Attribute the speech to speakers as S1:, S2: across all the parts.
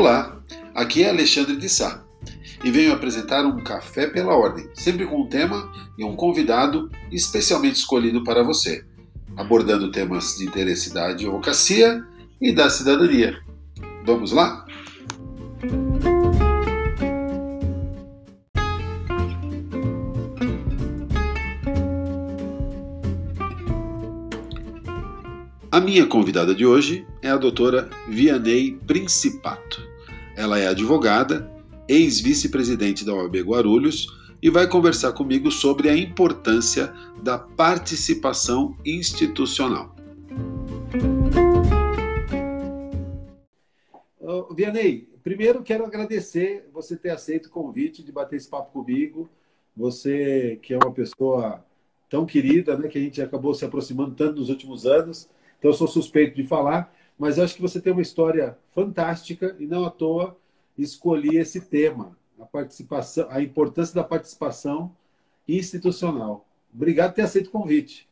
S1: Olá, aqui é Alexandre de Sá e venho apresentar um Café pela Ordem, sempre com um tema e um convidado especialmente escolhido para você, abordando temas de interesse da advocacia e da cidadania. Vamos lá? A minha convidada de hoje é a doutora Vianney Principato. Ela é advogada, ex-vice-presidente da OAB Guarulhos e vai conversar comigo sobre a importância da participação institucional. Vianney, primeiro quero agradecer você ter aceito o convite de bater esse papo comigo. Você que é uma pessoa tão querida, né, que a gente acabou se aproximando tanto nos últimos anos. Então, eu sou suspeito de falar, mas acho que você tem uma história fantástica e não à toa escolhi esse tema, a participação, a importância da participação institucional. Obrigado por ter aceito o convite.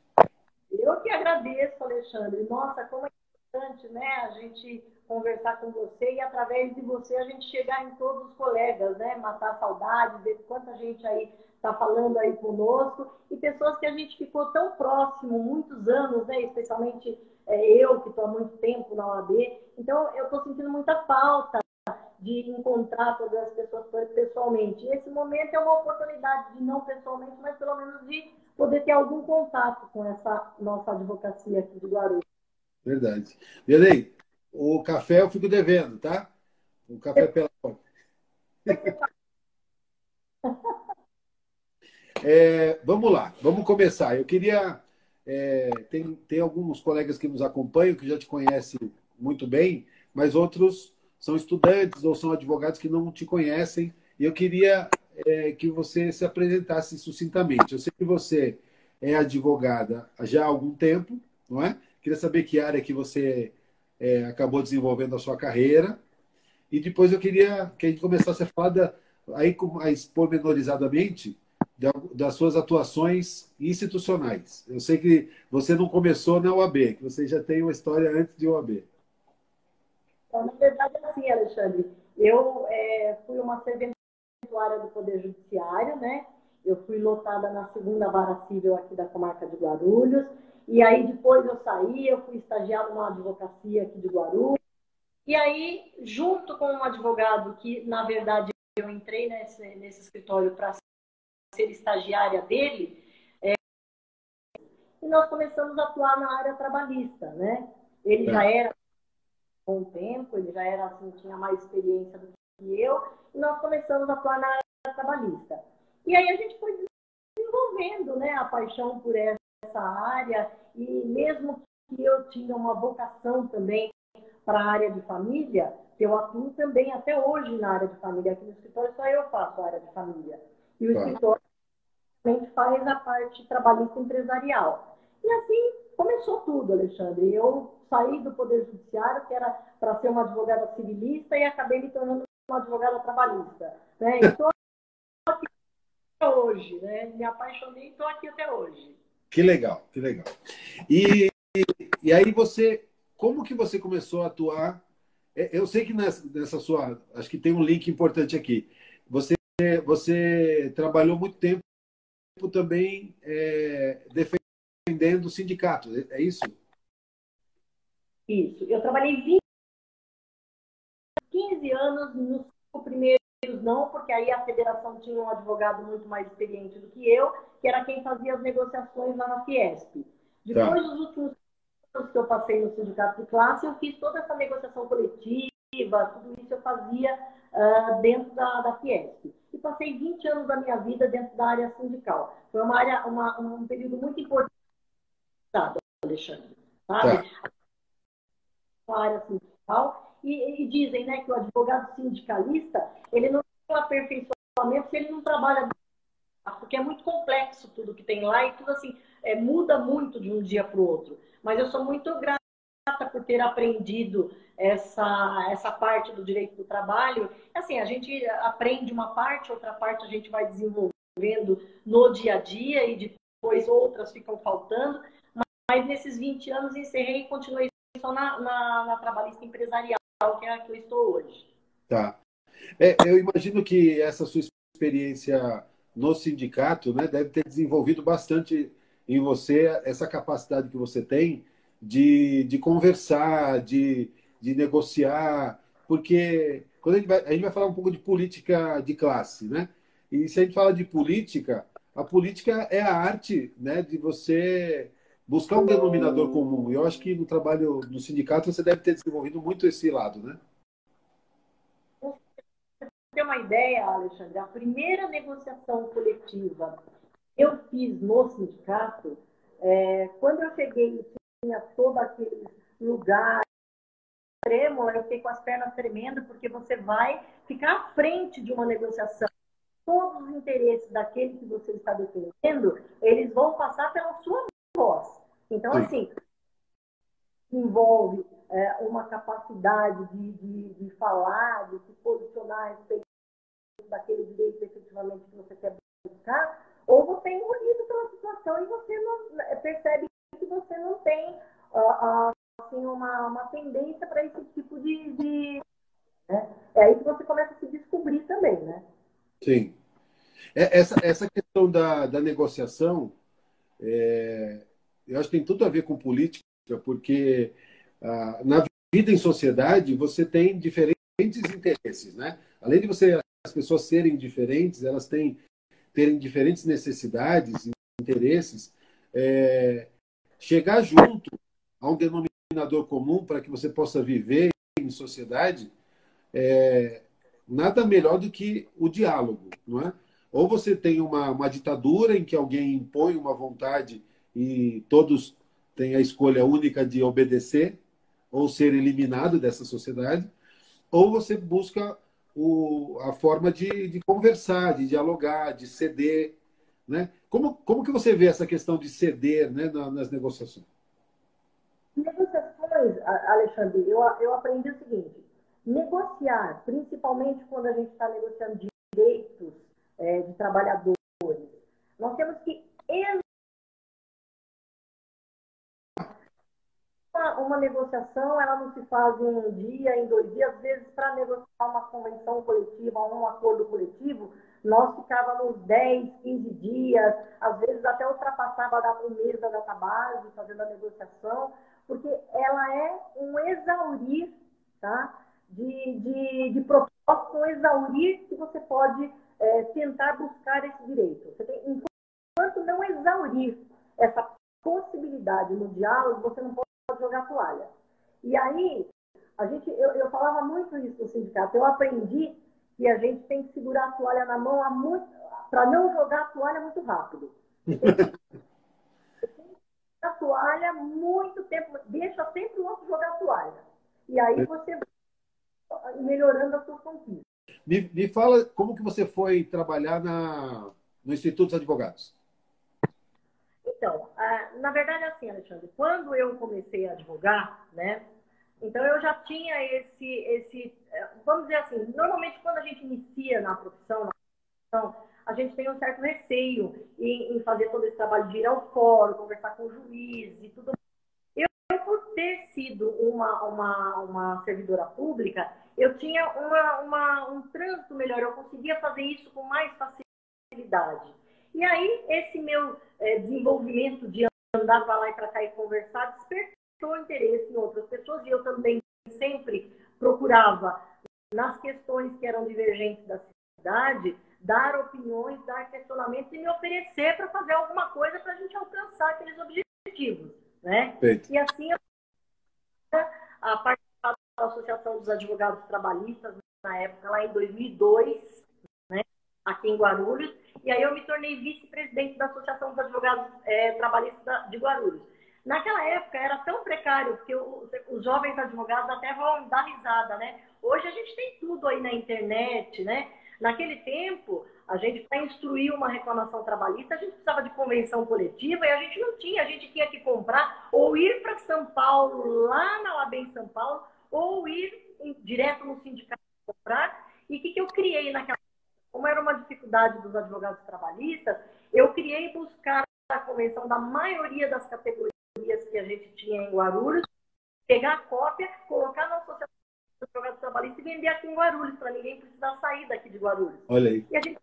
S2: Eu que agradeço, Alexandre. Nossa, como é importante, né, a gente conversar com você e através de você a gente chegar em todos os colegas, né, matar a saudade, ver quanta gente aí está falando aí conosco e pessoas que a gente ficou tão próximo muitos anos, né, especialmente é, eu, que estou há muito tempo na OAB. Então, eu estou sentindo muita falta de encontrar todas as pessoas pessoalmente. E esse momento é uma oportunidade de não pessoalmente, mas pelo menos de poder ter algum contato com essa nossa advocacia aqui de Guarulhos.
S1: Verdade. Belém, o café eu fico devendo, tá? O café pela é, vamos lá, vamos começar. Eu queria é, tem, tem alguns colegas que nos acompanham que já te conhecem muito bem, mas outros são estudantes ou são advogados que não te conhecem. E eu queria é, que você se apresentasse sucintamente. Eu sei que você é advogada já há algum tempo, não é? Queria saber que área que você é, acabou desenvolvendo a sua carreira. E depois eu queria que a gente começasse a falar da, aí mais pormenorizadamente das suas atuações institucionais. Eu sei que você não começou na OAB, que você já tem uma história antes de OAB.
S2: Então, na verdade, é assim, Alexandre. Eu é, fui uma serventuária do Poder Judiciário, né? Eu fui lotada na segunda vara civil aqui da comarca de Guarulhos. E aí, depois eu saí, eu fui estagiar numa advocacia aqui de Guarulhos. E aí, junto com um advogado que, na verdade, eu entrei nesse, nesse escritório para ser estagiária dele, é, e nós começamos a atuar na área trabalhista, né? Ele é. já era com o tempo, ele já era assim, tinha mais experiência do que eu, e nós começamos a atuar na área trabalhista. E aí a gente foi desenvolvendo, né, a paixão por essa área, e mesmo que eu tinha uma vocação também para a área de família, eu atuo também até hoje na área de família. Aqui no escritório só eu faço a área de família. E o tá. escritório faz a parte trabalhista empresarial. E assim começou tudo, Alexandre. Eu saí do Poder Judiciário, que era para ser uma advogada civilista, e acabei me tornando uma advogada trabalhista. Né? Estou aqui até hoje, né? me apaixonei e estou aqui até hoje.
S1: Que legal, que legal. E, e aí você, como que você começou a atuar? É, eu sei que nessa, nessa sua, acho que tem um link importante aqui. Você, você trabalhou muito tempo também é, defendendo o sindicato, é, é isso?
S2: Isso. Eu trabalhei 20, 15 anos nos primeiros não, porque aí a federação tinha um advogado muito mais experiente do que eu, que era quem fazia as negociações lá na Fiesp. Depois tá. dos últimos anos que eu passei no sindicato de classe, eu fiz toda essa negociação coletiva, tudo isso eu fazia uh, dentro da, da Fiesp e passei 20 anos da minha vida dentro da área sindical. Foi uma área, uma, um período muito importante, Alexandre. Sabe? Tá. Uma área sindical. E, e, dizem né, que o advogado sindicalista ele não tem um aperfeiçoamento se ele não trabalha porque é muito complexo tudo que tem lá e tudo assim é, muda muito de um dia para o outro. Mas eu sou muito grata por ter aprendido essa, essa parte do direito do trabalho. Assim, a gente aprende uma parte, outra parte a gente vai desenvolvendo no dia a dia e depois outras ficam faltando. Mas, mas nesses 20 anos encerrei e continuei só na, na, na trabalhista empresarial, que é a que eu estou hoje.
S1: Tá. É, eu imagino que essa sua experiência no sindicato né, deve ter desenvolvido bastante em você essa capacidade que você tem de, de conversar, de, de negociar, porque quando a gente, vai, a gente vai falar um pouco de política de classe, né? E se a gente fala de política, a política é a arte né, de você buscar um denominador comum. E eu acho que no trabalho do sindicato você deve ter desenvolvido muito esse lado, né?
S2: ter uma ideia, Alexandre, a primeira negociação coletiva eu fiz no sindicato, é, quando eu cheguei tinha todo aquele lugar trêmula, eu fiquei com as pernas tremendo, porque você vai ficar à frente de uma negociação. Todos os interesses daquele que você está defendendo, eles vão passar pela sua voz. Então, Sim. assim, envolve é, uma capacidade de, de, de, falar, de se posicionar a respeito daquele direito efetivamente que você quer buscar, ou você é engolido pela situação e você não é, percebe que você não tem assim, uma, uma tendência para esse tipo de. de né? É aí que você começa a se descobrir também, né?
S1: Sim. É, essa, essa questão da, da negociação, é, eu acho que tem tudo a ver com política, porque ah, na vida em sociedade você tem diferentes interesses, né? Além de você as pessoas serem diferentes, elas têm terem diferentes necessidades interesses, é, chegar junto a um denominador comum para que você possa viver em sociedade, é, nada melhor do que o diálogo, não é? Ou você tem uma, uma ditadura em que alguém impõe uma vontade e todos têm a escolha única de obedecer ou ser eliminado dessa sociedade, ou você busca o, a forma de, de conversar, de dialogar, de ceder. Né? Como, como que você vê essa questão de ceder né, nas negociações?
S2: Alexandre, eu, eu aprendi o seguinte: negociar, principalmente quando a gente está negociando direitos é, de trabalhadores, nós temos que uma, uma, negociação ela não se faz em um dia, em dois dias. Às vezes, para negociar uma convenção coletiva, um acordo coletivo, nós ficávamos 10, 15 dias, às vezes até ultrapassava da um mês da database, fazendo a negociação, porque ela é um exaurir tá? de, de, de propósito, um exaurir que você pode é, tentar buscar esse direito. Você tem, enquanto não exaurir essa possibilidade no diálogo, você não pode jogar toalha. E aí, a gente, eu, eu falava muito isso no sindicato. Eu aprendi que a gente tem que segurar a toalha na mão para não jogar a toalha muito rápido. a toalha muito tempo, deixa sempre o outro jogar a toalha. E aí você vai melhorando as suas conquistas.
S1: Me, me fala como que você foi trabalhar na, no Instituto dos Advogados.
S2: Então, na verdade, é assim, Alexandre, quando eu comecei a advogar, né, então eu já tinha esse, esse, é, vamos dizer assim, normalmente quando a gente inicia na profissão, na profissão a gente tem um certo receio em, em, fazer todo esse trabalho de ir ao fórum, conversar com o juiz e tudo. Eu, por ter sido uma, uma, uma servidora pública, eu tinha uma, uma, um trânsito melhor, eu conseguia fazer isso com mais facilidade. E aí, esse meu é, desenvolvimento de andar para lá e para cá e conversar despertou interesse em outras pessoas e eu também sempre procurava, nas questões que eram divergentes da cidade, dar opiniões, dar questionamentos e me oferecer para fazer alguma coisa para a gente alcançar aqueles objetivos. Né? E assim, a participar da Associação dos Advogados Trabalhistas, na época, lá em 2002, né? aqui em Guarulhos, e aí eu me tornei vice-presidente da Associação dos Advogados é, Trabalhistas de Guarulhos. Naquela época era tão precário, porque os jovens advogados até vão dar risada, né? Hoje a gente tem tudo aí na internet, né? Naquele tempo, a gente, para instruir uma reclamação trabalhista, a gente precisava de convenção coletiva e a gente não tinha, a gente tinha que comprar ou ir para São Paulo, lá na Labem São Paulo, ou ir em, direto no sindicato comprar. E o que, que eu criei naquela como era uma dificuldade dos advogados trabalhistas, eu criei buscar a convenção da maioria das categorias que a gente tinha em Guarulhos, pegar a cópia, colocar na associação dos advogado trabalhista e vender aqui em Guarulhos, para ninguém precisar sair daqui de Guarulhos.
S1: Olha aí.
S2: E a gente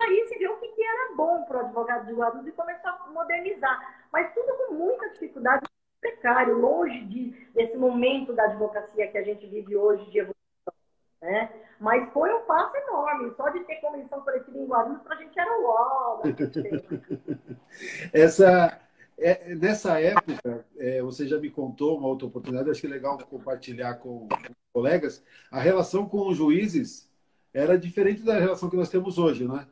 S2: aí se viu o que era bom para o advogado de Guarulhos e começou a modernizar. Mas tudo com muita dificuldade, precário, longe de, desse momento da advocacia que a gente vive hoje de evolução. Né? Mas foi um passo enorme. Só de ter convenção coletiva em Guarulhos, para a gente era o uau.
S1: Essa, é, nessa época, é, você já me contou uma outra oportunidade, acho que é legal compartilhar com, com colegas, a relação com os juízes era diferente da relação que nós temos hoje, não é?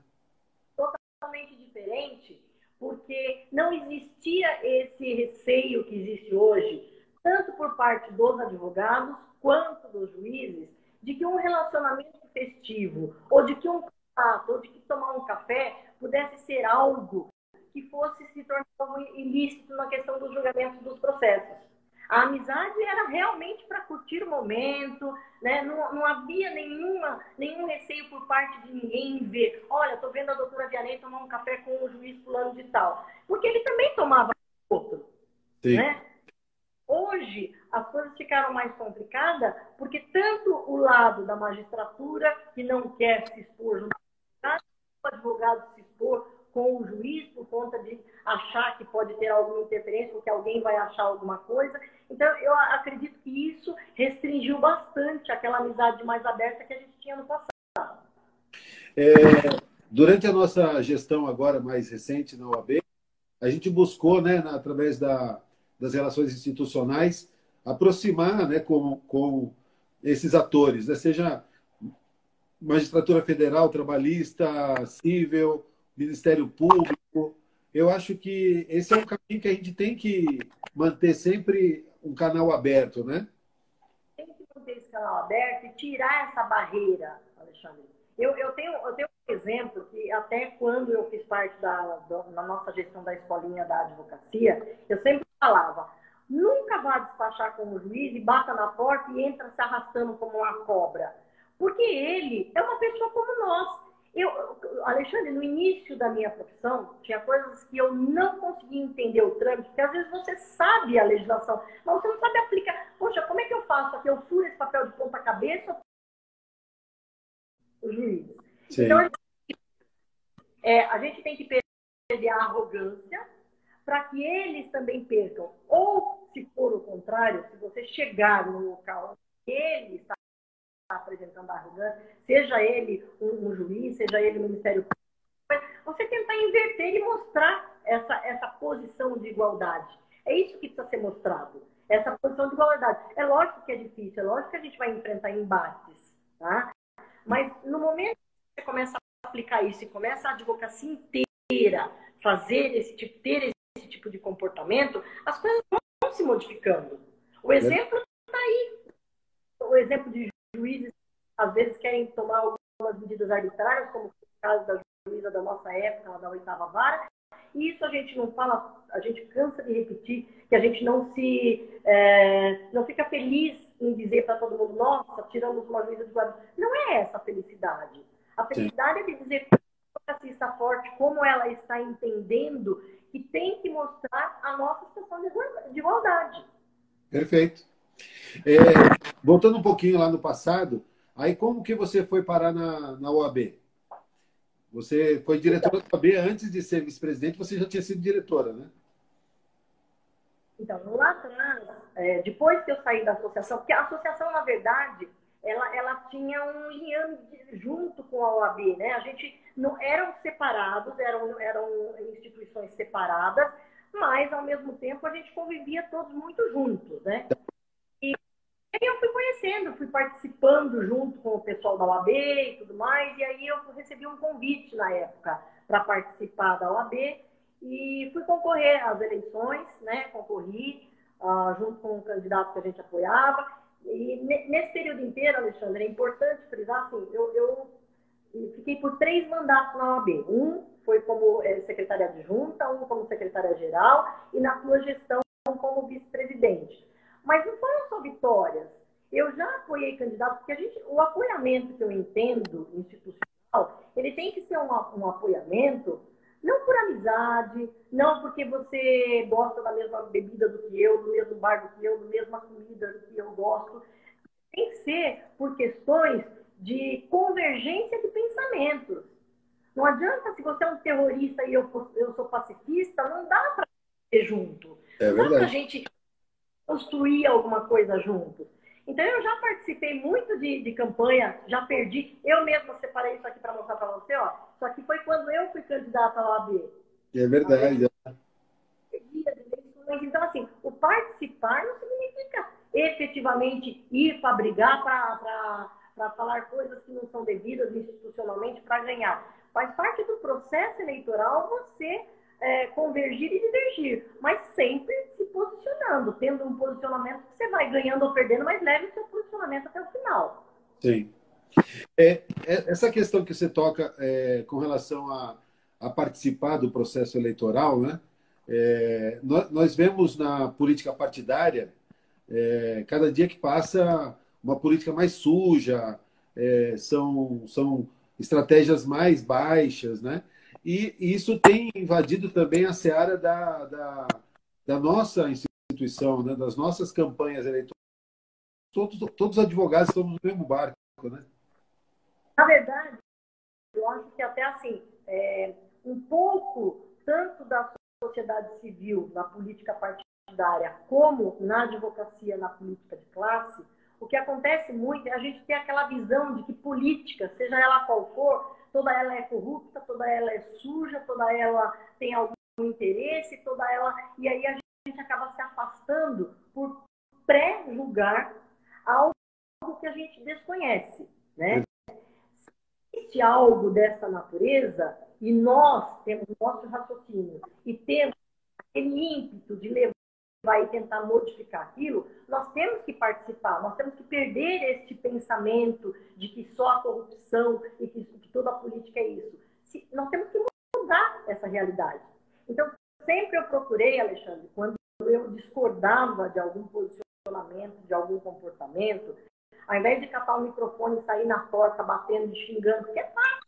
S2: Totalmente diferente, porque não existia esse receio que existe hoje, tanto por parte dos advogados quanto dos juízes, de que um relacionamento festivo, ou de que um contato, ou de que tomar um café pudesse ser algo que fosse se tornar ilícito na questão do julgamento dos processos. A amizade era realmente para curtir o momento, né? não, não havia nenhuma, nenhum receio por parte de ninguém em ver, olha, estou vendo a doutora Vianney tomar um café com o juiz fulano de tal. Porque ele também tomava outro. Sim. Né? Hoje, as coisas ficaram mais complicadas porque tanto o lado da magistratura, que não quer se expor junto o advogado se expor com o juiz por conta de achar que pode ter alguma interferência, ou que alguém vai achar alguma coisa. Então, eu acredito que isso restringiu bastante aquela amizade mais aberta que a gente tinha no passado.
S1: É, durante a nossa gestão agora mais recente na OAB, a gente buscou, né, através da, das relações institucionais, aproximar né, com, com esses atores, né, seja magistratura federal, trabalhista, civil, Ministério Público. Eu acho que esse é um caminho que a gente tem que manter sempre um canal aberto, né?
S2: Tem que manter esse canal aberto e tirar essa barreira, Alexandre. Eu, eu, tenho, eu tenho um exemplo que até quando eu fiz parte da, da, na nossa gestão da escolinha da advocacia, eu sempre falava, nunca vá despachar como juiz e bata na porta e entra se arrastando como uma cobra. Porque ele é uma pessoa como nós. Eu, Alexandre, no início da minha profissão, tinha coisas que eu não conseguia entender o trâmite, porque às vezes você sabe a legislação, mas você não sabe aplicar. Poxa, como é que eu faço aqui? Eu furo esse papel de ponta cabeça? O juiz. Sim. Então, é, a gente tem que perder a arrogância para que eles também percam. Ou, se for o contrário, se você chegar no local ele está apresentando a arrogância, seja ele um, um juiz, seja ele o Ministério Público, você tentar inverter e mostrar essa, essa posição de igualdade. É isso que precisa ser mostrado, essa posição de igualdade. É lógico que é difícil, é lógico que a gente vai enfrentar embates, tá? Mas no momento que você começa a aplicar isso e começa a advocacia inteira fazer esse tipo, ter esse tipo de comportamento, as coisas vão se modificando. O exemplo está aí. O exemplo de juízes às vezes querem tomar algumas medidas arbitrárias, como o caso da juíza da nossa época, da oitava vara. E isso a gente não fala, a gente cansa de repetir, que a gente não se é, não fica feliz em dizer para todo mundo, nossa, tiramos uma juíza de guarda. Não é essa a felicidade. A felicidade Sim. é de dizer a está forte, como ela está entendendo que tem que mostrar a nossa situação de igualdade.
S1: Perfeito. É, voltando um pouquinho lá no passado, aí como que você foi parar na, na OAB? Você foi diretora da OAB antes de ser vice-presidente, você já tinha sido diretora, né?
S2: Então, lá atrás, é, depois que eu saí da associação, porque a associação, na verdade, ela, ela tinha um liame junto com a OAB, né? A gente não eram separados, eram, eram instituições separadas, mas ao mesmo tempo a gente convivia todos muito juntos, né? Aí eu fui conhecendo, fui participando junto com o pessoal da OAB e tudo mais, e aí eu recebi um convite na época para participar da OAB e fui concorrer às eleições, né? Concorri uh, junto com um candidato que a gente apoiava. E nesse período inteiro, Alexandre, é importante frisar assim, eu, eu fiquei por três mandatos na OAB. Um foi como é, secretária adjunta, um como secretária-geral e na sua gestão como vice-presidente. Mas não foram só vitórias. Eu já apoiei candidatos, porque a gente, o apoiamento que eu entendo institucional, ele tem que ser um, um apoiamento não por amizade, não porque você gosta da mesma bebida do que eu, do mesmo bar do que eu, da mesma comida do que eu gosto. tem que ser por questões de convergência de pensamentos. Não adianta, se você é um terrorista e eu, eu sou pacifista, não dá para ser junto.
S1: É
S2: não dá para a gente construir alguma coisa junto. Então, eu já participei muito de, de campanha, já perdi. Eu mesma separei isso aqui para mostrar para você, ó. Só que foi quando eu fui candidata à OAB.
S1: É verdade.
S2: Então, assim, o participar não significa efetivamente ir para brigar, para falar coisas que não são devidas institucionalmente para ganhar. Faz parte do processo eleitoral você é, convergir e divergir, mas sempre se posicionando, tendo um posicionamento que você vai ganhando ou perdendo, mas leve o seu posicionamento até o final.
S1: Sim. É, é essa questão que você toca é, com relação a, a, participar do processo eleitoral, né? É, nós, nós, vemos na política partidária, é, cada dia que passa, uma política mais suja, são, são estratégias mais baixas, né? E, isso tem invadido também a seara da, da, da nossa instituição, né? das nossas campanhas eleitorais. Todos, todos os advogados estamos no mesmo barco, né?
S2: Na verdade, eu acho que até assim, é, um pouco, tanto da sociedade civil, na política partidária, como na advocacia, na política de classe, o que acontece muito é a gente ter aquela visão de que política, seja ela qual for, toda ela é corrupta, toda ela é suja, toda ela tem algum interesse, toda ela. E aí a gente acaba se afastando por pré-julgar algo que a gente desconhece. Né? Se existe algo dessa natureza, e nós temos nosso raciocínio, e temos aquele ímpeto de levar vai tentar modificar aquilo, nós temos que participar, nós temos que perder este pensamento de que só a corrupção e que, que toda a política é isso. Se, nós temos que mudar essa realidade. Então, sempre eu procurei, Alexandre, quando eu discordava de algum posicionamento, de algum comportamento, ao invés de catar o microfone e sair na porta batendo e xingando, porque é fácil.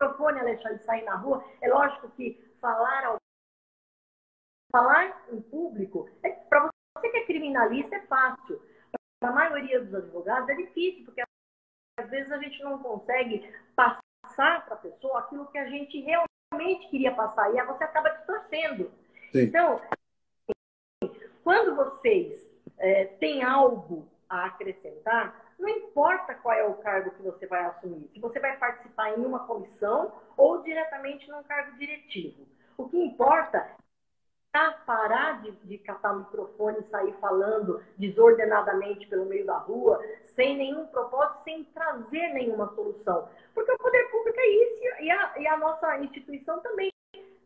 S2: O microfone, Alexandre, sair na rua, é lógico que falar Falar em público, é, para você que é criminalista, é fácil. Para a maioria dos advogados é difícil, porque às vezes a gente não consegue passar para a pessoa aquilo que a gente realmente queria passar, e aí você acaba distorcendo. Sim. Então, quando vocês é, têm algo a acrescentar, não importa qual é o cargo que você vai assumir, se você vai participar em uma comissão ou diretamente num cargo diretivo. O que importa parar de, de catar o microfone e sair falando desordenadamente pelo meio da rua, sem nenhum propósito, sem trazer nenhuma solução. Porque o poder público é isso e a, e a nossa instituição também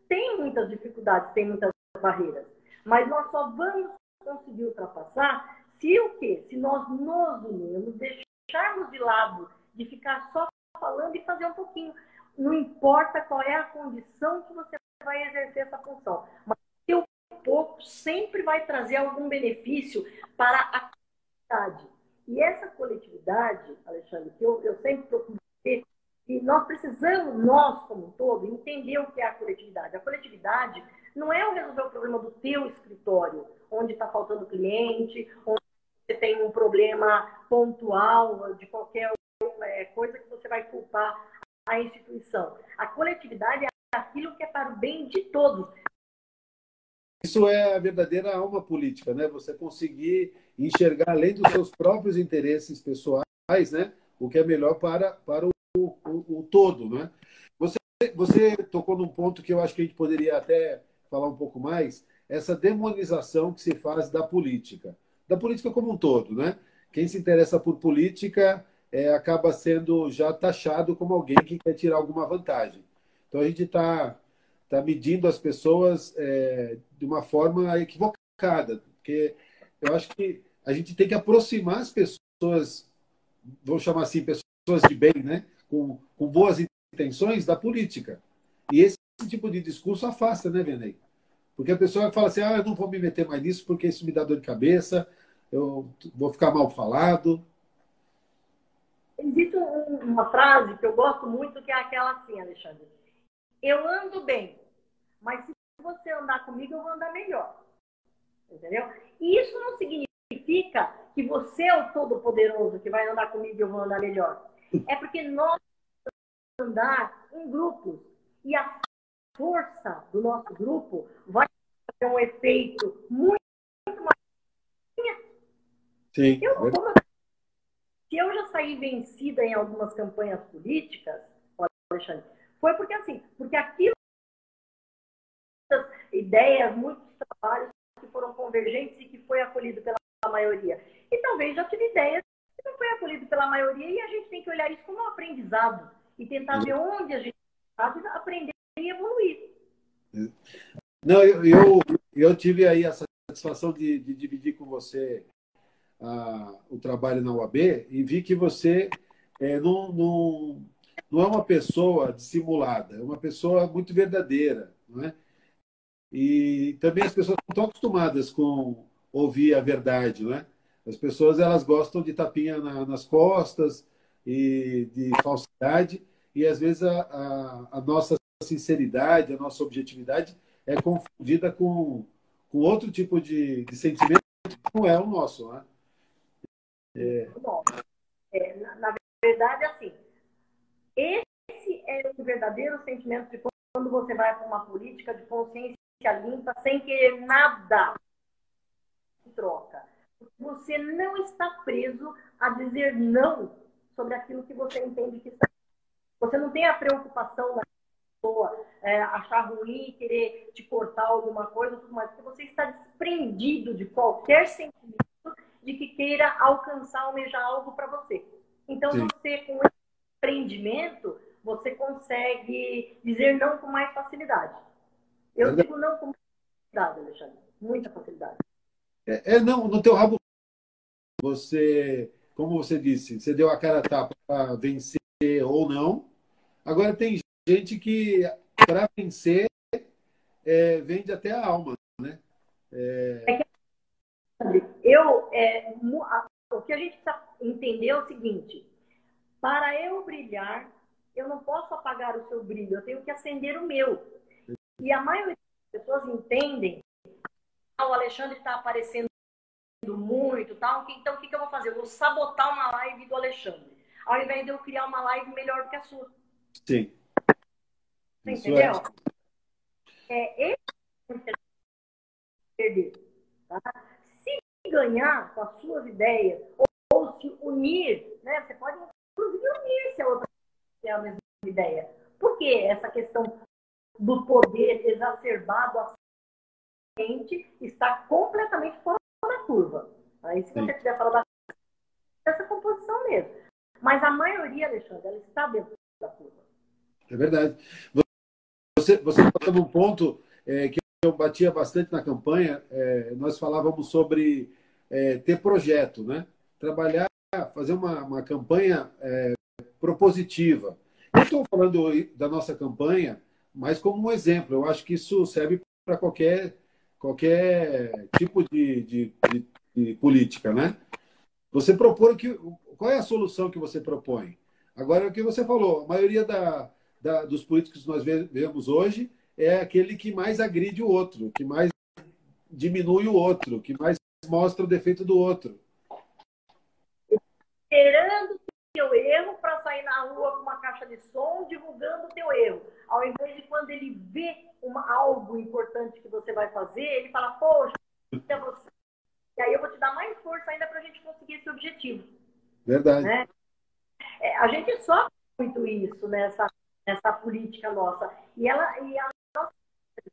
S2: tem muitas dificuldades, tem muitas barreiras. Mas nós só vamos conseguir ultrapassar se o quê? Se nós nos unirmos, deixarmos de lado de ficar só falando e fazer um pouquinho. Não importa qual é a condição que você vai exercer essa função. Mas pouco sempre vai trazer algum benefício para a comunidade. E essa coletividade, Alexandre, que eu, eu sempre procuro ter, e nós precisamos, nós como um todo, entender o que é a coletividade. A coletividade não é o resolver o problema do teu escritório, onde está faltando cliente, onde você tem um problema pontual de qualquer é, coisa que você vai culpar a instituição. A coletividade é aquilo que é para o bem de todos.
S1: Isso é a verdadeira alma política, né? Você conseguir enxergar além dos seus próprios interesses pessoais, né? O que é melhor para, para o, o, o todo, né? Você, você tocou num ponto que eu acho que a gente poderia até falar um pouco mais, essa demonização que se faz da política, da política como um todo, né? Quem se interessa por política é, acaba sendo já taxado como alguém que quer tirar alguma vantagem. Então a gente está está medindo as pessoas é, de uma forma equivocada, porque eu acho que a gente tem que aproximar as pessoas, vou chamar assim, pessoas de bem, né, com, com boas intenções da política. E esse tipo de discurso afasta, né, Venei? Porque a pessoa fala assim, ah, eu não vou me meter mais nisso porque isso me dá dor de cabeça, eu vou ficar mal falado.
S2: Existe uma frase que eu gosto muito, que é aquela assim, Alexandre eu ando bem, mas se você andar comigo, eu vou andar melhor. Entendeu? E isso não significa que você é o todo-poderoso que vai andar comigo e eu vou andar melhor. É porque nós vamos andar em grupos. E a força do nosso grupo vai fazer um efeito muito, muito
S1: maior. Sim.
S2: Eu, se eu já saí vencida em algumas campanhas políticas, Alexandre, foi porque assim, porque aquilo ideias, muitos trabalhos que foram convergentes e que foi acolhido pela maioria. E talvez já tive ideias que não foi acolhido pela maioria e a gente tem que olhar isso como um aprendizado e tentar ver onde a gente pode aprender e evoluir.
S1: Não, eu, eu, eu tive aí a satisfação de, de dividir com você a, o trabalho na UAB e vi que você é, não, não, não é uma pessoa dissimulada, é uma pessoa muito verdadeira. Não é? E também as pessoas não estão acostumadas com ouvir a verdade, não é? As pessoas elas gostam de tapinha na, nas costas e de falsidade e às vezes a, a, a, nossa sinceridade, a nossa objetividade é confundida com, com outro tipo de, de sentimento que não é o nosso, né?
S2: É... Bom, é, na, na, verdade, assim, esse é o verdadeiro sentimento de quando você vai para uma política de consciência limpa, sem querer nada em troca. Você não está preso a dizer não sobre aquilo que você entende que está. Você não tem a preocupação da pessoa é, achar ruim, querer te cortar alguma coisa, tudo mais, porque você está desprendido de qualquer sentimento de que queira alcançar, almejar algo para você. Então, Sim. você, com esse empreendimento, você consegue dizer não com mais facilidade. Eu digo não com facilidade, Alexandre. Muita facilidade.
S1: É, é, não, no teu rabo, você, como você disse, você deu a cara a tapa para vencer ou não. Agora tem gente que, para vencer, é, vende até a alma, né?
S2: É... é eu, é, o que a gente precisa entender é o seguinte: para eu brilhar, eu não posso apagar o seu brilho, eu tenho que acender o meu. E a maioria das pessoas entendem ah, o Alexandre está aparecendo muito, tal. Então, o que, que eu vou fazer? Eu vou sabotar uma live do Alexandre, ao invés de eu criar uma live melhor do que a sua.
S1: Sim.
S2: Você entendeu? É, é esse perder. Tá? Se ganhar com as suas ideias, ou, ou, se unir, né? Você pode inclusive unir se a outra tem a mesma ideia. Por que essa questão do poder exacerbado à frente está completamente fora da curva. Aí, se você quiser falar da essa composição mesmo. Mas a maioria, Alexandre, ela está dentro da curva.
S1: É verdade. Você, você falou num ponto é, que eu batia bastante na campanha, é, nós falávamos sobre é, ter projeto, né? Trabalhar, fazer uma, uma campanha é, propositiva. Eu estou falando da nossa campanha mas como um exemplo. Eu acho que isso serve para qualquer, qualquer tipo de, de, de, de, política, né? Você propõe que qual é a solução que você propõe? Agora o que você falou, a maioria da, da, dos políticos que nós vemos hoje é aquele que mais agride o outro, que mais diminui o outro, que mais mostra o defeito do outro.
S2: Esperando teu erro para sair na rua com uma caixa de som divulgando o teu erro. Ao invés de quando ele vê uma, algo importante que você vai fazer, ele fala, poxa, é você. E aí eu vou te dar mais força ainda para a gente conseguir esse objetivo.
S1: Verdade. Né?
S2: É, a gente sofre muito isso nessa, nessa política nossa. E, ela, e a nossa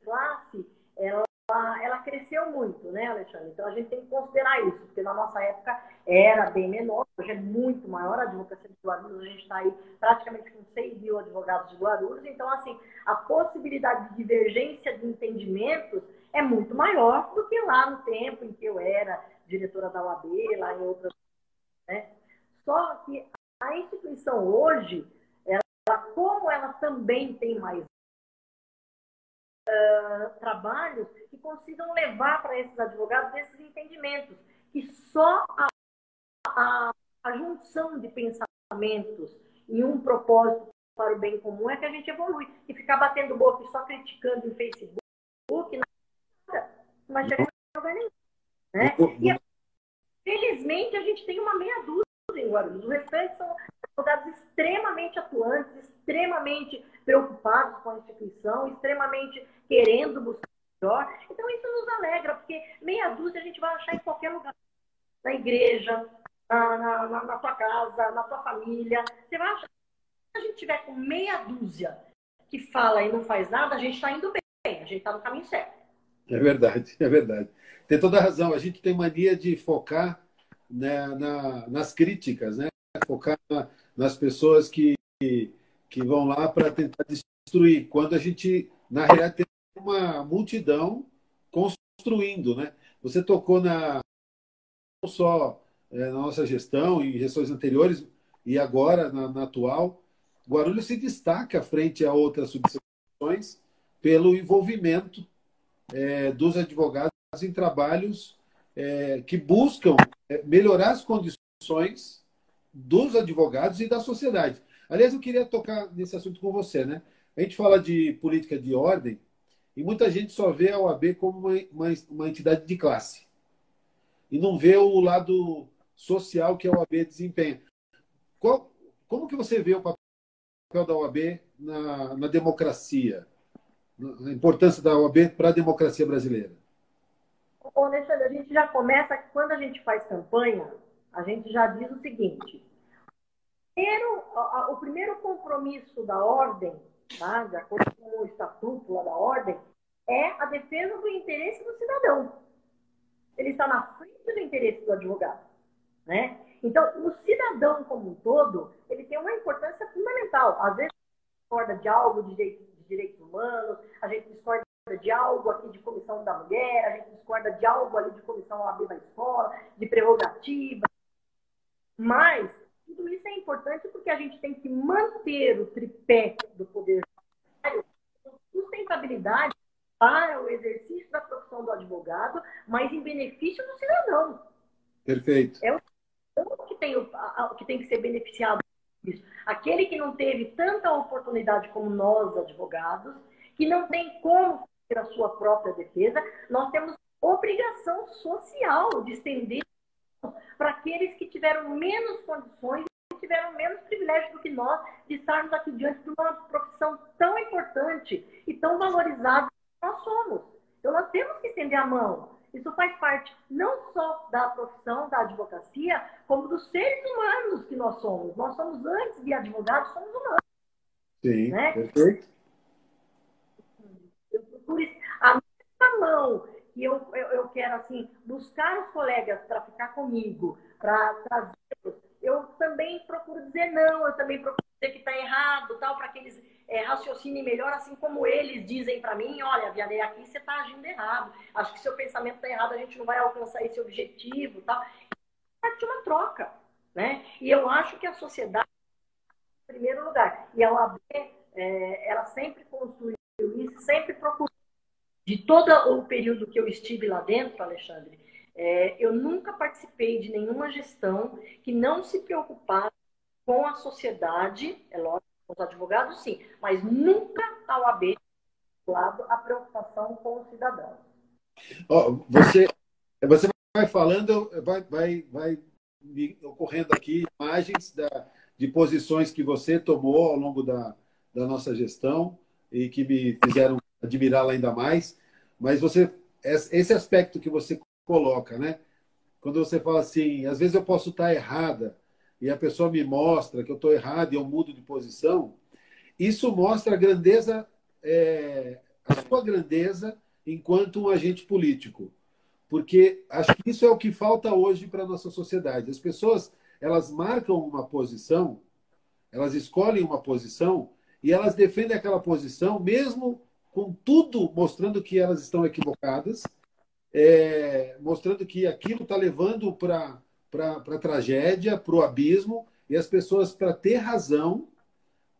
S2: classe, ela ela, ela cresceu muito, né, Alexandre? Então a gente tem que considerar isso, porque na nossa época era bem menor, hoje é muito maior. A advocacia de Guarulhos, a gente está aí praticamente com 6 mil advogados de Guarulhos. Então, assim, a possibilidade de divergência de entendimentos é muito maior do que lá no tempo em que eu era diretora da UAB, lá em outras. Né? Só que a instituição hoje, ela, como ela também tem mais uh, trabalhos que consigam levar para esses advogados esses entendimentos, que só a, a, a junção de pensamentos em um propósito para o bem comum é que a gente evolui. E ficar batendo boca e só criticando em Facebook, nada, não vai chegar em lugar nenhum. Né? E a gente tem uma meia dúzia em Guarulhos. O restante são advogados extremamente atuantes, extremamente preocupados com a instituição, extremamente querendo buscar melhor. Então, isso nos alegra, porque meia dúzia a gente vai achar em qualquer lugar. Na igreja, na, na, na tua casa, na tua família. Você vai achar. Se a gente tiver com meia dúzia que fala e não faz nada, a gente está indo bem, a gente está no caminho certo.
S1: É verdade, é verdade. Tem toda a razão. A gente tem mania de focar né, na, nas críticas, né? focar na, nas pessoas que, que vão lá para tentar destruir, quando a gente, na realidade, tem uma multidão construindo. Né? Você tocou na, não só é, na nossa gestão, em gestões anteriores e agora na, na atual, Guarulhos se destaca frente a outras subseções pelo envolvimento é, dos advogados em trabalhos é, que buscam é, melhorar as condições dos advogados e da sociedade. Aliás, eu queria tocar nesse assunto com você, né? A gente fala de política de ordem e muita gente só vê a OAB como uma, uma, uma entidade de classe e não vê o lado social que a OAB desempenha. Qual, como que você vê o papel da OAB na, na democracia? A importância da OAB para a democracia brasileira?
S2: Ô, Alexandre, a gente já começa, quando a gente faz campanha, a gente já diz o seguinte: primeiro, o primeiro compromisso da ordem, tá, de acordo com o estatuto da ordem, é a defesa do interesse do cidadão. Ele está na frente do interesse do advogado. Né? Então, o cidadão como um todo, ele tem uma importância fundamental. Às vezes, a gente discorda de algo de, direito, de direitos humanos, a gente discorda de algo aqui de comissão da mulher, a gente discorda de algo ali de comissão AB da escola, de prerrogativa. Mas tudo isso é importante porque a gente tem que manter o tripé do poder judiciário, sustentabilidade para o exercício da profissão do advogado, mas em benefício do cidadão.
S1: Perfeito.
S2: É o que tem, que tem que ser beneficiado disso. Aquele que não teve tanta oportunidade como nós, advogados, que não tem como ter a sua própria defesa, nós temos obrigação social de estender para aqueles que tiveram menos condições e tiveram menos privilégio do que nós de estarmos aqui diante de uma profissão tão importante e tão valorizada que nós somos. Então, nós temos que estender a mão. Isso faz parte não só da profissão da advocacia, como dos seres humanos que nós somos. Nós somos, antes de advogados, somos humanos.
S1: Sim, né? perfeito.
S2: Eu procuro a mesma mão que eu, eu, eu quero assim buscar os colegas para ficar comigo, para trazê-los, eu também procuro dizer não, eu também procuro dizer que está errado, tal, para que eles é, raciocinem melhor, assim como eles dizem para mim, olha, Vianney, aqui você está agindo errado, acho que seu pensamento está errado, a gente não vai alcançar esse objetivo, tal. É de uma troca, né? E eu acho que a sociedade, em primeiro lugar, e a OAB, é, ela sempre construiu isso, sempre procurou de todo o período que eu estive lá dentro, Alexandre, é, eu nunca participei de nenhuma gestão que não se preocupasse com a sociedade, é lógico, com os advogados sim, mas nunca a OAB lado a preocupação com os cidadãos.
S1: Oh, você, você vai falando, vai, vai, vai ocorrendo aqui imagens da, de posições que você tomou ao longo da, da nossa gestão e que me fizeram admirá-la ainda mais. Mas você, esse aspecto que você coloca, né? Quando você fala assim, às vezes eu posso estar errada e a pessoa me mostra que eu estou errado e eu mudo de posição, isso mostra a grandeza, é, a sua grandeza enquanto um agente político. Porque acho que isso é o que falta hoje para a nossa sociedade. As pessoas, elas marcam uma posição, elas escolhem uma posição e elas defendem aquela posição mesmo com tudo mostrando que elas estão equivocadas, é, mostrando que aquilo está levando para a tragédia, para o abismo, e as pessoas, para ter razão,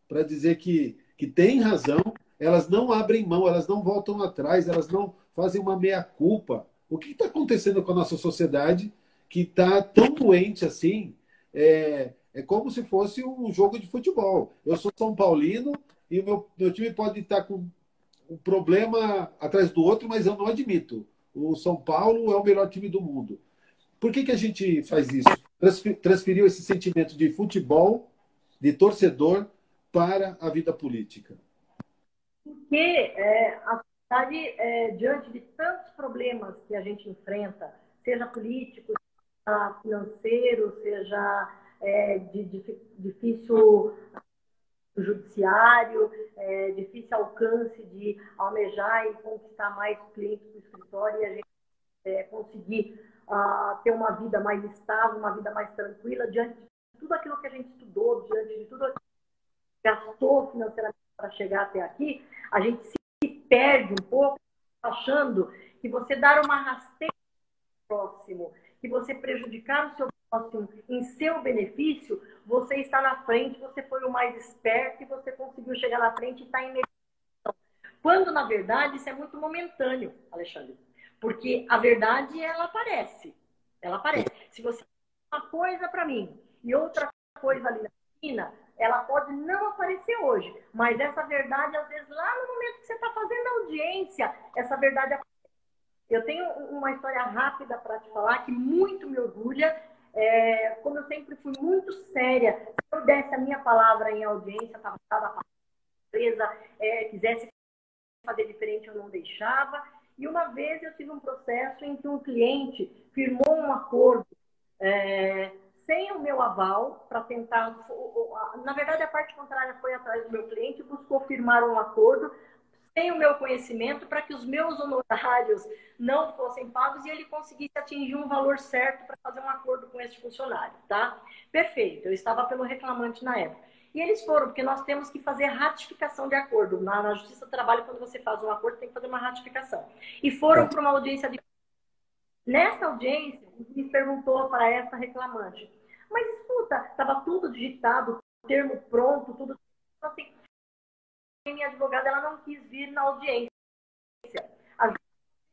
S1: para dizer que, que tem razão, elas não abrem mão, elas não voltam atrás, elas não fazem uma meia-culpa. O que está acontecendo com a nossa sociedade que está tão doente assim? É, é como se fosse um jogo de futebol. Eu sou São Paulino e o meu, meu time pode estar tá com um problema atrás do outro, mas eu não admito. O São Paulo é o melhor time do mundo. Por que, que a gente faz isso? transferiu esse sentimento de futebol, de torcedor, para a vida política?
S2: Porque é, a sociedade, é, diante de tantos problemas que a gente enfrenta, seja político, seja financeiro, seja é, de, de, difícil judiciário, é, difícil alcance de almejar e conquistar mais clientes para o escritório e a gente é, conseguir uh, ter uma vida mais estável, uma vida mais tranquila, diante de tudo aquilo que a gente estudou, diante de tudo aquilo que gastou financeiramente para chegar até aqui, a gente se perde um pouco achando que você dar uma rasteira próximo, que você prejudicar o seu próximo em seu benefício, você está na frente, você foi o mais esperto e você conseguiu chegar na frente e está em Quando, na verdade, isso é muito momentâneo, Alexandre. Porque a verdade, ela aparece. Ela aparece. Se você uma coisa para mim e outra coisa ali na esquina, ela pode não aparecer hoje. Mas essa verdade, às vezes, lá no momento que você está fazendo audiência, essa verdade aparece. Eu tenho uma história rápida para te falar que muito me orgulha. É, como eu sempre fui muito séria, se eu desse a minha palavra em audiência, estava a empresa é, quisesse fazer diferente, eu não deixava. E uma vez eu tive um processo em que um cliente firmou um acordo é, sem o meu aval para tentar. Na verdade, a parte contrária foi atrás do meu cliente buscou firmar um acordo o meu conhecimento para que os meus honorários não fossem pagos e ele conseguisse atingir um valor certo para fazer um acordo com esse funcionário, tá? Perfeito. Eu estava pelo reclamante na época. E eles foram, porque nós temos que fazer ratificação de acordo. Na, na Justiça do Trabalho, quando você faz um acordo, tem que fazer uma ratificação. E foram para uma audiência de. Nessa audiência, me perguntou para essa reclamante: Mas escuta, estava tudo digitado, termo pronto, tudo. Assim, minha advogada ela não quis vir na audiência. A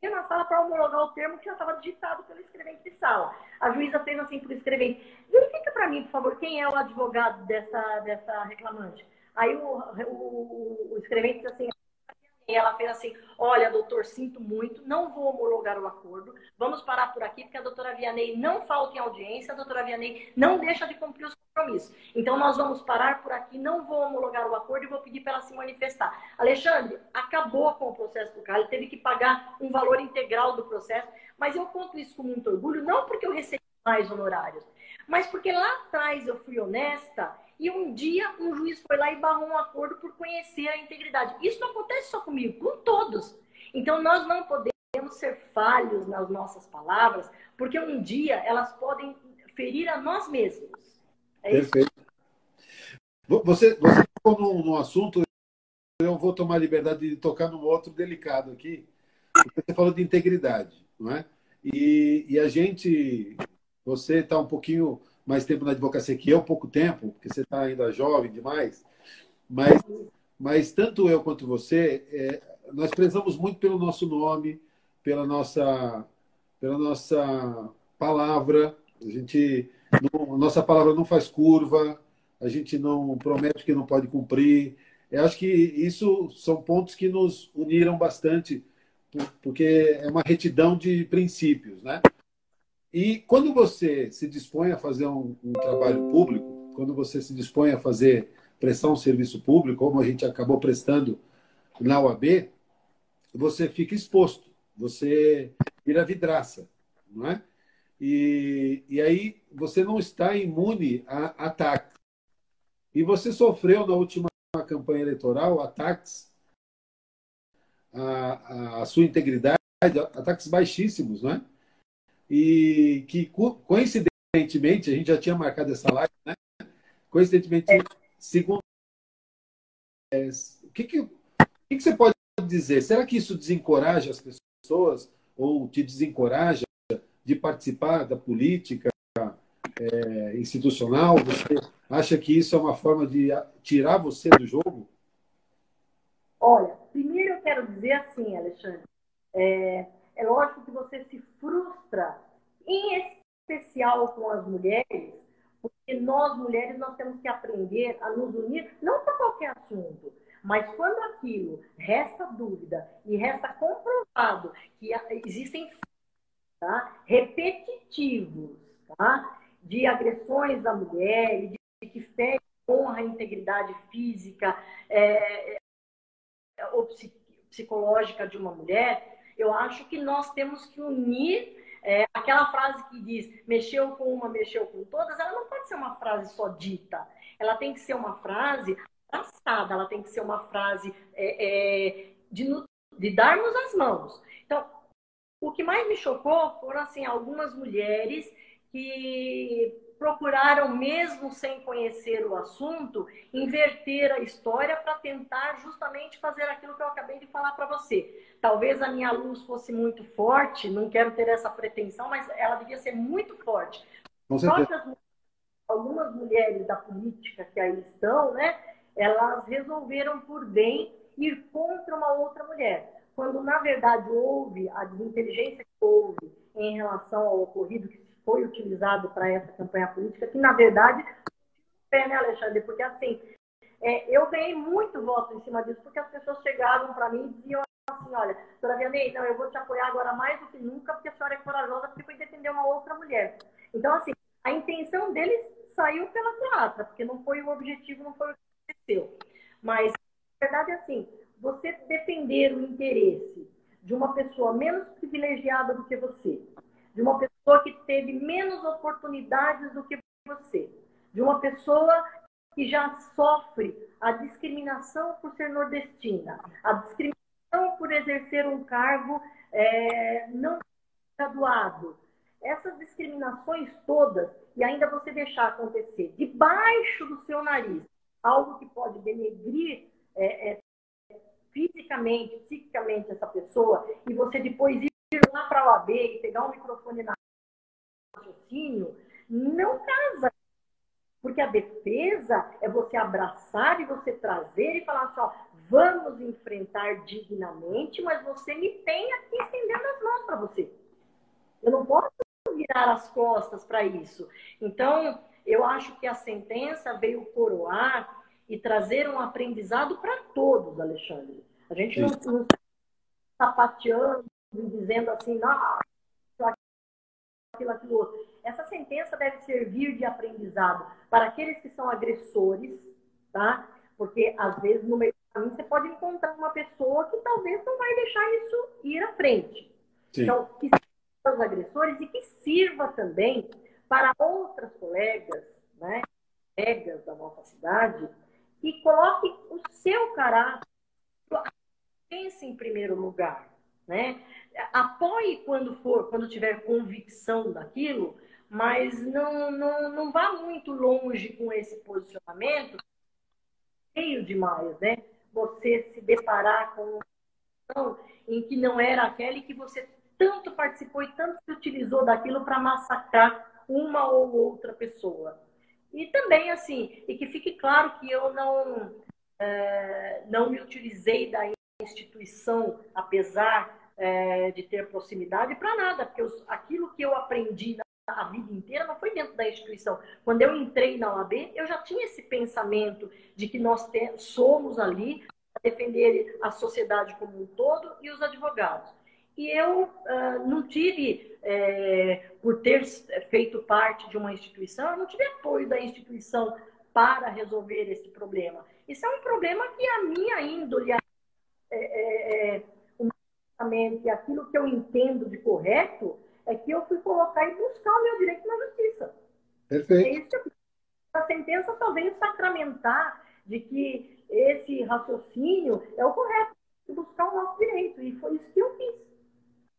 S2: na sala para homologar o termo que já estava digitado pelo escrevente de sala. A juíza fez assim para o escrevente. Verifica para mim, por favor, quem é o advogado dessa, dessa reclamante. Aí o, o, o escrevente disse assim, e ela fez assim: Olha, doutor, sinto muito, não vou homologar o acordo. Vamos parar por aqui, porque a doutora Vianney não falta em audiência, a doutora Vianney não deixa de cumprir os compromissos. Então, nós vamos parar por aqui, não vou homologar o acordo e vou pedir para ela se manifestar. Alexandre, acabou com o processo do cara, ele teve que pagar um valor integral do processo, mas eu conto isso com muito orgulho, não porque eu recebi mais honorários, mas porque lá atrás eu fui honesta e um dia um juiz foi lá e barrou um acordo por conhecer a integridade. Isso não acontece só comigo, com todos. Então nós não podemos ser falhos nas nossas palavras, porque um dia elas podem ferir a nós mesmos.
S1: É Perfeito. Isso? Você, você tocou num, num assunto, eu vou tomar liberdade de tocar num outro delicado aqui. Você falou de integridade, não é? E, e a gente, você está um pouquinho mais tempo na advocacia que eu, pouco tempo, porque você está ainda jovem demais. Mas, mas tanto eu quanto você, é, nós prezamos muito pelo nosso nome, pela nossa, pela nossa palavra. A gente, não, nossa palavra não faz curva, a gente não promete que não pode cumprir. Eu acho que isso são pontos que nos uniram bastante, porque é uma retidão de princípios, né? E quando você se dispõe a fazer um, um, trabalho público, quando você se dispõe a fazer prestar um serviço público, como a gente acabou prestando na UAB, você fica exposto, você vira vidraça, não é? E, e aí você não está imune a ataques. E você sofreu na última campanha eleitoral ataques à, à sua integridade, ataques baixíssimos, não é? E que, coincidentemente, a gente já tinha marcado essa live, né? Coincidentemente, é. segundo. É, o que, que, o que, que você pode dizer? Será que isso desencoraja as pessoas ou te desencoraja de participar da política é, institucional? Você acha que isso é uma forma de tirar você do jogo?
S2: Olha, primeiro eu quero dizer assim, Alexandre. É, é lógico que você se frustra, em especial com as mulheres, porque nós mulheres nós temos que aprender a nos unir, não para qualquer assunto, mas quando aquilo resta dúvida e resta comprovado que existem tá, repetitivos, tá, de agressões à mulher, de que fere honra integridade física é, é, ou psicológica de uma mulher, eu acho que nós temos que unir é, aquela frase que diz mexeu com uma, mexeu com todas, ela não pode ser uma frase só dita. Ela tem que ser uma frase traçada, ela tem que ser uma frase é, é, de, de darmos as mãos. Então, o que mais me chocou foram assim algumas mulheres que procuraram, mesmo sem conhecer o assunto, inverter a história para tentar justamente fazer aquilo que eu acabei de falar para você. Talvez a minha luz fosse muito forte, não quero ter essa pretensão, mas ela devia ser muito forte. algumas mulheres da política que aí estão, né, elas resolveram por bem ir contra uma outra mulher. Quando, na verdade, houve a desinteligência que houve em relação ao ocorrido que foi utilizado para essa campanha política, que na verdade é, né, Alexandre? Porque assim, é, eu ganhei muito voto em cima disso, porque as pessoas chegavam para mim e diziam assim, olha, doutora Vianney, não, eu vou te apoiar agora mais do que nunca, porque a senhora é corajosa, porque foi defender uma outra mulher. Então, assim, a intenção deles saiu pela culatra, porque não foi o objetivo, não foi o que aconteceu. Mas, na verdade, assim, você defender o interesse de uma pessoa menos privilegiada do que você, de uma pessoa que teve menos oportunidades do que você, de uma pessoa que já sofre a discriminação por ser nordestina, a discriminação por exercer um cargo é, não graduado. Essas discriminações todas, e ainda você deixar acontecer debaixo do seu nariz, algo que pode denegrir é, é, fisicamente, psiquicamente essa pessoa, e você depois ir lá para a OAB e pegar um microfone na raciocínio, não casa. Porque a defesa é você abraçar e você trazer e falar só, assim, vamos enfrentar dignamente, mas você me tem aqui estendendo as mãos para você. Eu não posso virar as costas para isso. Então, eu acho que a sentença veio coroar e trazer um aprendizado para todos, Alexandre. A gente não está sapateando dizendo assim, não, aquilo, aquilo outro. Essa sentença deve servir de aprendizado para aqueles que são agressores, tá? Porque às vezes no meio do caminho você pode encontrar uma pessoa que talvez não vai deixar isso ir à frente. Sim. Então, que sirva os agressores e que sirva também para outras colegas, né? Colegas da nossa cidade, que coloque o seu caráter, pense em primeiro lugar, né? apoie quando for, quando tiver convicção daquilo, mas não, não, não vá muito longe com esse posicionamento, feio demais, né? Você se deparar com uma situação em que não era aquele que você tanto participou e tanto se utilizou daquilo para massacrar uma ou outra pessoa. E também, assim, e que fique claro que eu não, é, não me utilizei da instituição, apesar é, de ter proximidade para nada, porque os, aquilo que eu aprendi a vida inteira não foi dentro da instituição. Quando eu entrei na OAB, eu já tinha esse pensamento de que nós te, somos ali para defender a sociedade como um todo e os advogados. E eu uh, não tive, é, por ter feito parte de uma instituição, eu não tive apoio da instituição para resolver esse problema. Isso é um problema que a minha índole, é, é, e aquilo que eu entendo de correto, é que eu fui colocar e buscar o meu direito na justiça.
S1: Perfeito. É isso
S2: a sentença só vem sacramentar de que esse raciocínio é o correto, buscar o nosso direito. E foi isso que eu fiz.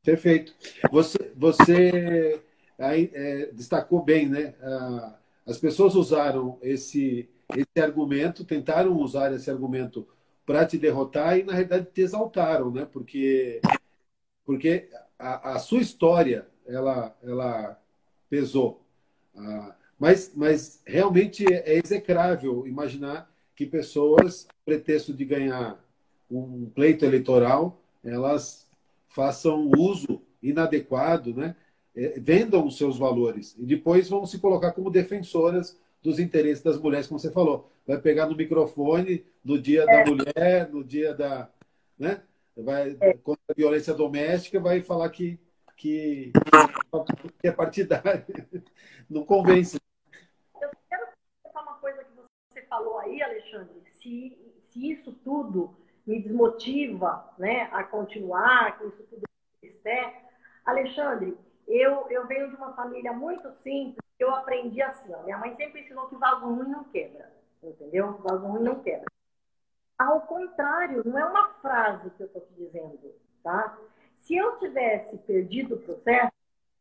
S1: Perfeito. Você, você aí, é, destacou bem, né? Ah, as pessoas usaram esse, esse argumento, tentaram usar esse argumento para te derrotar e, na realidade, te exaltaram, né? Porque, porque a, a sua história, ela, ela pesou. Ah, mas, mas realmente é execrável imaginar que pessoas, pretexto de ganhar um pleito eleitoral, elas façam uso inadequado, né? É, vendam os seus valores e depois vão se colocar como defensoras dos interesses das mulheres, como você falou. Vai pegar no microfone no dia é. da mulher, no dia da. Né? Vai, é. Contra a violência doméstica, vai falar que, que, que é partidário. não convence.
S2: Eu quero falar uma coisa que você falou aí, Alexandre. Se, se isso tudo me desmotiva né, a continuar, com isso tudo é, Alexandre, eu, eu venho de uma família muito simples, eu aprendi assim, ó, minha mãe sempre ensinou que vaso ruim não quebra, entendeu? Vaso ruim não quebra. Ao contrário, não é uma frase que eu estou te dizendo, tá? Se eu tivesse perdido o processo,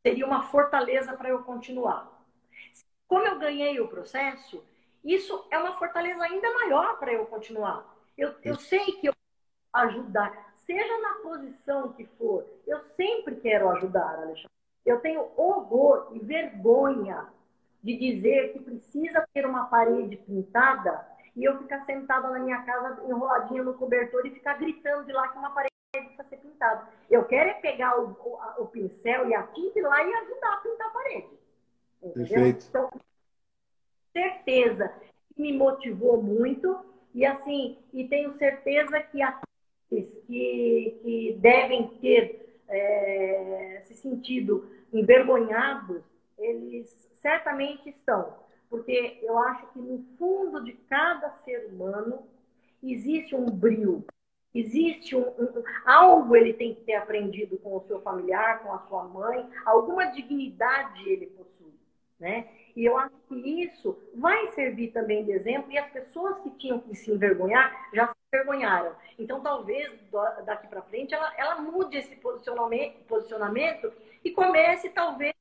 S2: seria uma fortaleza para eu continuar. Como eu ganhei o processo, isso é uma fortaleza ainda maior para eu continuar. Eu, eu sei que eu ajudar, seja na posição que for. Eu sempre quero ajudar, Alexandre. Eu tenho horror e vergonha de dizer que precisa ter uma parede pintada e eu ficar sentada na minha casa enroladinha no cobertor e ficar gritando de lá que uma parede precisa ser pintada. Eu quero é pegar o, o, o pincel e a tinta e lá e ajudar a pintar a parede. Entendeu? Perfeito. Então, certeza que me motivou muito e assim, e tenho certeza que aqueles que, que devem ter é, se sentido envergonhados, eles certamente estão porque eu acho que no fundo de cada ser humano existe um brilho, existe um, um, algo ele tem que ter aprendido com o seu familiar, com a sua mãe, alguma dignidade ele possui, né? E eu acho que isso vai servir também de exemplo e as pessoas que tinham que se envergonhar já se envergonharam. Então talvez daqui para frente ela, ela mude esse posicionamento, posicionamento e comece talvez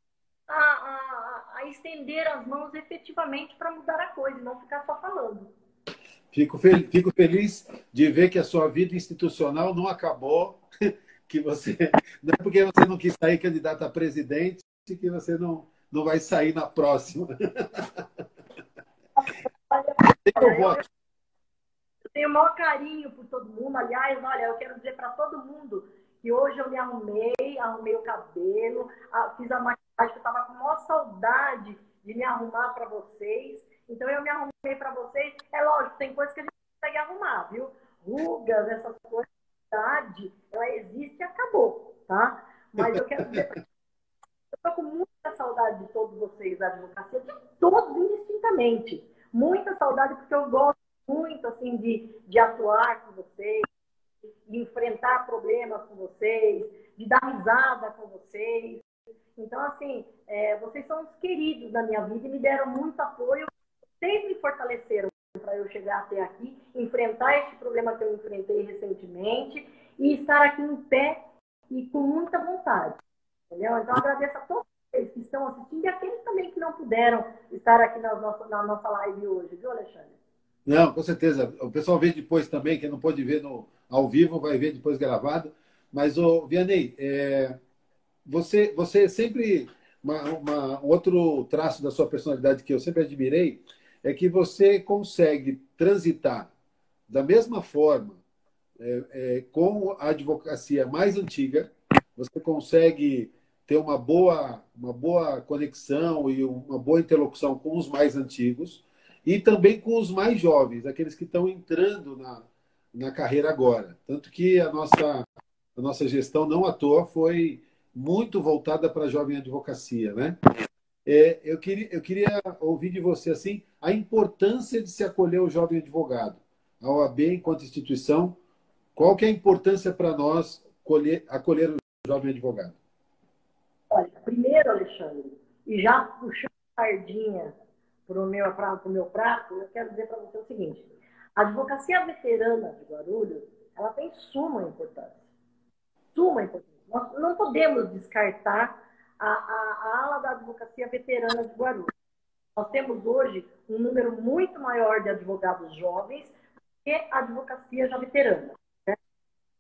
S2: a, a, a estender as mãos efetivamente para mudar a coisa, não ficar só falando.
S1: Fico, fel fico feliz de ver que a sua vida institucional não acabou, que você não é porque você não quis sair candidato a presidente que você não, não vai sair na próxima.
S2: eu, eu tenho o maior carinho por todo mundo. Aliás, olha, eu quero dizer para todo mundo que hoje eu me arrumei, arrumei o cabelo, fiz a maquiagem que eu estava com maior saudade de me arrumar para vocês. Então eu me arrumei para vocês. É lógico, tem coisas que a gente consegue arrumar, viu? Rugas, essas coisas, ela existe e acabou, tá? Mas eu quero dizer, eu estou com muita saudade de todos vocês da advocacia, de todos indistintamente. Muita saudade porque eu gosto muito assim de, de atuar com vocês, de enfrentar problemas com vocês, de dar risada com vocês. Então, assim, é, vocês são os queridos da minha vida e me deram muito apoio, sempre me fortaleceram para eu chegar até aqui, enfrentar este problema que eu enfrentei recentemente e estar aqui em pé e com muita vontade. Entendeu? Então, agradeço a todos vocês que estão assistindo e aqueles também que não puderam estar aqui na nossa, na nossa live hoje, viu, Alexandre?
S1: Não, com certeza. O pessoal vê depois também, quem não pode ver no, ao vivo, vai ver depois gravado. Mas, o Vianney, é, você, você sempre. Uma, uma, outro traço da sua personalidade que eu sempre admirei é que você consegue transitar da mesma forma é, é, com a advocacia mais antiga, você consegue ter uma boa, uma boa conexão e uma boa interlocução com os mais antigos e também com os mais jovens, aqueles que estão entrando na, na carreira agora. Tanto que a nossa, a nossa gestão, não à toa, foi muito voltada para a jovem advocacia, né? É, eu, queria, eu queria ouvir de você assim a importância de se acolher o jovem advogado. A OAB, enquanto instituição, qual que é a importância para nós colher, acolher o jovem advogado?
S2: Olha, primeiro, Alexandre, e já puxando a sardinha para o meu, meu prato, eu quero dizer para você o seguinte: a advocacia veterana de Guarulhos ela tem suma importância. Suma importância. Nós não podemos descartar a, a, a ala da advocacia veterana de Guarulhos. Nós temos hoje um número muito maior de advogados jovens que a advocacia já veterana. Né?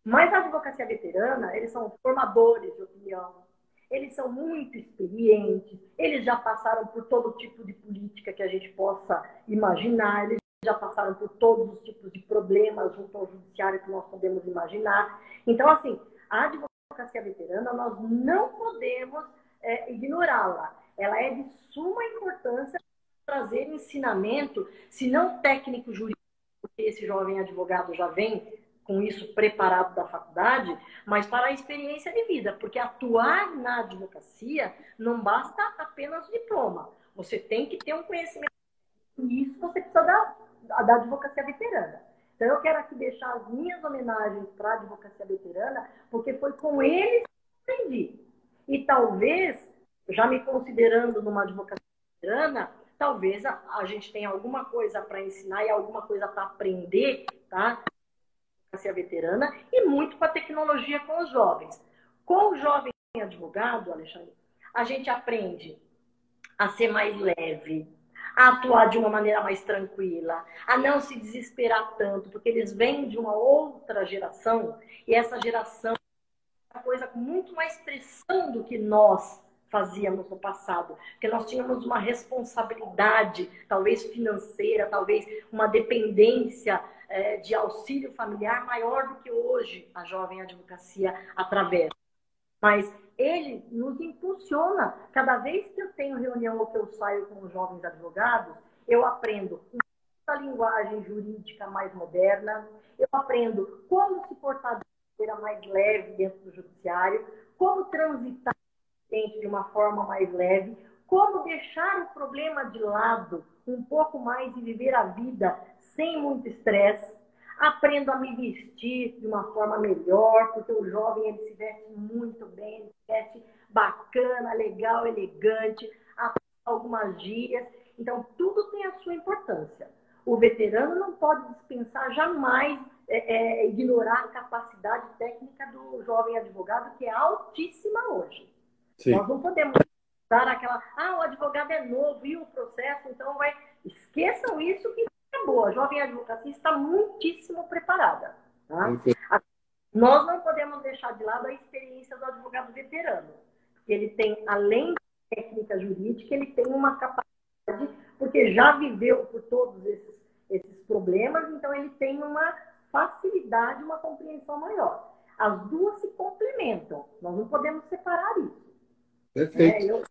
S2: Mas a advocacia veterana, eles são formadores de opinião, eles são muito experientes, eles já passaram por todo tipo de política que a gente possa imaginar, eles já passaram por todos os tipos de problemas junto ao judiciário que nós podemos imaginar. Então, assim, a advocacia veterana, nós não podemos é, ignorá-la. Ela é de suma importância trazer ensinamento, se não técnico jurídico, porque esse jovem advogado já vem com isso preparado da faculdade, mas para a experiência de vida, porque atuar na advocacia não basta apenas o diploma. Você tem que ter um conhecimento. E isso você precisa da, da advocacia veterana. Então, eu quero aqui deixar as minhas homenagens para a advocacia veterana, porque foi com eles que aprendi. E talvez, já me considerando numa advocacia veterana, talvez a, a gente tenha alguma coisa para ensinar e alguma coisa para aprender, tá? Advocacia veterana e muito com a tecnologia com os jovens. Com o jovem advogado, Alexandre, a gente aprende a ser mais leve, a atuar de uma maneira mais tranquila, a não se desesperar tanto, porque eles vêm de uma outra geração e essa geração é uma coisa com muito mais pressão do que nós fazíamos no passado, porque nós tínhamos uma responsabilidade, talvez financeira, talvez uma dependência é, de auxílio familiar maior do que hoje a jovem advocacia atravessa. Mas ele nos impulsiona. Cada vez que eu tenho reunião ou que eu saio com os jovens advogados, eu aprendo uma linguagem jurídica mais moderna, eu aprendo como se portar de maneira mais leve dentro do judiciário, como transitar de uma forma mais leve, como deixar o problema de lado um pouco mais e viver a vida sem muito estresse aprendo a me vestir de uma forma melhor, porque o jovem ele se veste muito bem, ele se veste bacana, legal, elegante, algumas gírias. Então, tudo tem a sua importância. O veterano não pode dispensar jamais é, é, ignorar a capacidade técnica do jovem advogado, que é altíssima hoje. Sim. Nós não podemos dar aquela, ah, o advogado é novo e o processo, então vai. Esqueçam isso que boa. A jovem advocacia está muitíssimo preparada. Tá? Nós não podemos deixar de lado a experiência do advogado veterano. Ele tem, além da técnica jurídica, ele tem uma capacidade, porque já viveu por todos esses, esses problemas, então ele tem uma facilidade, uma compreensão maior. As duas se complementam. Nós não podemos separar isso.
S1: Perfeito. É, eu...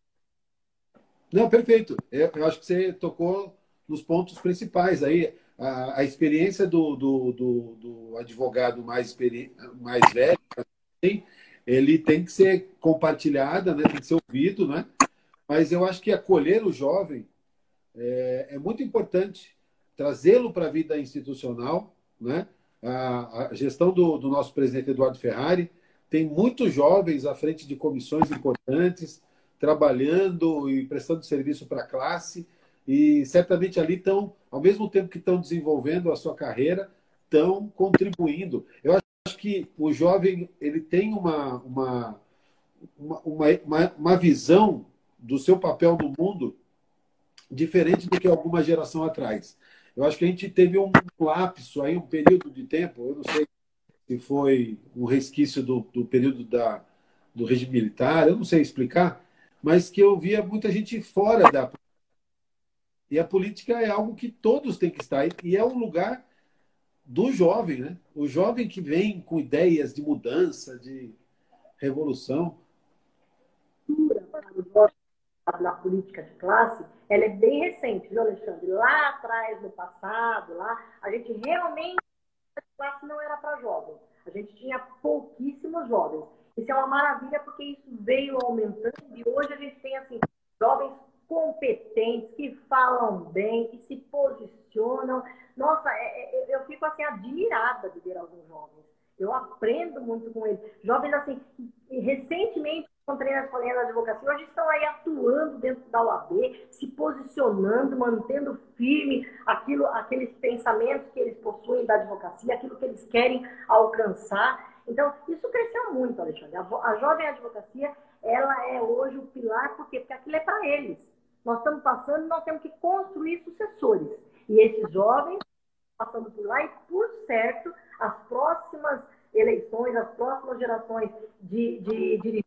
S1: Não, perfeito. Eu, eu acho que você tocou nos pontos principais. Aí, a, a experiência do, do, do, do, advogado mais, mais velho, assim, ele tem que ser compartilhada, né? tem que ser ouvido, né? mas eu acho que acolher o jovem é, é muito importante, trazê-lo para a vida institucional. Né? A, a gestão do, do nosso presidente Eduardo Ferrari tem muitos jovens à frente de comissões importantes, trabalhando e prestando serviço para a classe e certamente ali estão, ao mesmo tempo que estão desenvolvendo a sua carreira, estão contribuindo. Eu acho que o jovem ele tem uma, uma, uma, uma, uma visão do seu papel no mundo diferente do que alguma geração atrás. Eu acho que a gente teve um lapso aí, um período de tempo, eu não sei se foi um resquício do, do período da, do regime militar, eu não sei explicar, mas que eu via muita gente fora da e a política é algo que todos têm que estar. E é um lugar do jovem, né? O jovem que vem com ideias de mudança, de revolução.
S2: Na política de classe, ela é bem recente, viu, Alexandre? Lá atrás, no passado, lá, a gente realmente a classe não era para jovens. A gente tinha pouquíssimos jovens. Isso é uma maravilha porque isso veio aumentando e hoje a gente tem assim jovens competentes, que falam bem, que se posicionam. Nossa, é, é, eu fico assim admirada de ver alguns jovens. Eu aprendo muito com eles. Jovens assim, recentemente encontrei na escolinha da advocacia, hoje estão aí atuando dentro da OAB, se posicionando, mantendo firme aquilo, aqueles pensamentos que eles possuem da advocacia, aquilo que eles querem alcançar. Então, isso cresceu muito, Alexandre. A, a jovem advocacia, ela é hoje o pilar, por quê? Porque aquilo é para eles. Nós estamos passando, nós temos que construir sucessores. E esses jovens passando por lá e, por certo, as próximas eleições, as próximas gerações de, dirigentes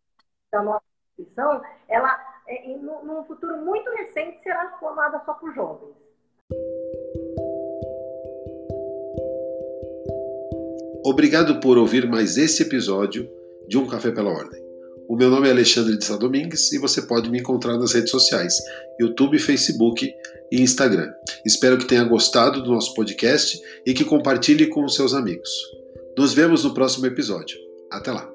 S2: da nossa instituição, ela, é, num futuro muito recente, será formada só por jovens.
S3: Obrigado por ouvir mais esse episódio de Um Café pela Ordem. O meu nome é Alexandre de Sá Domingues e você pode me encontrar nas redes sociais, YouTube, Facebook e Instagram. Espero que tenha gostado do nosso podcast e que compartilhe com os seus amigos.
S1: Nos vemos no próximo episódio. Até lá!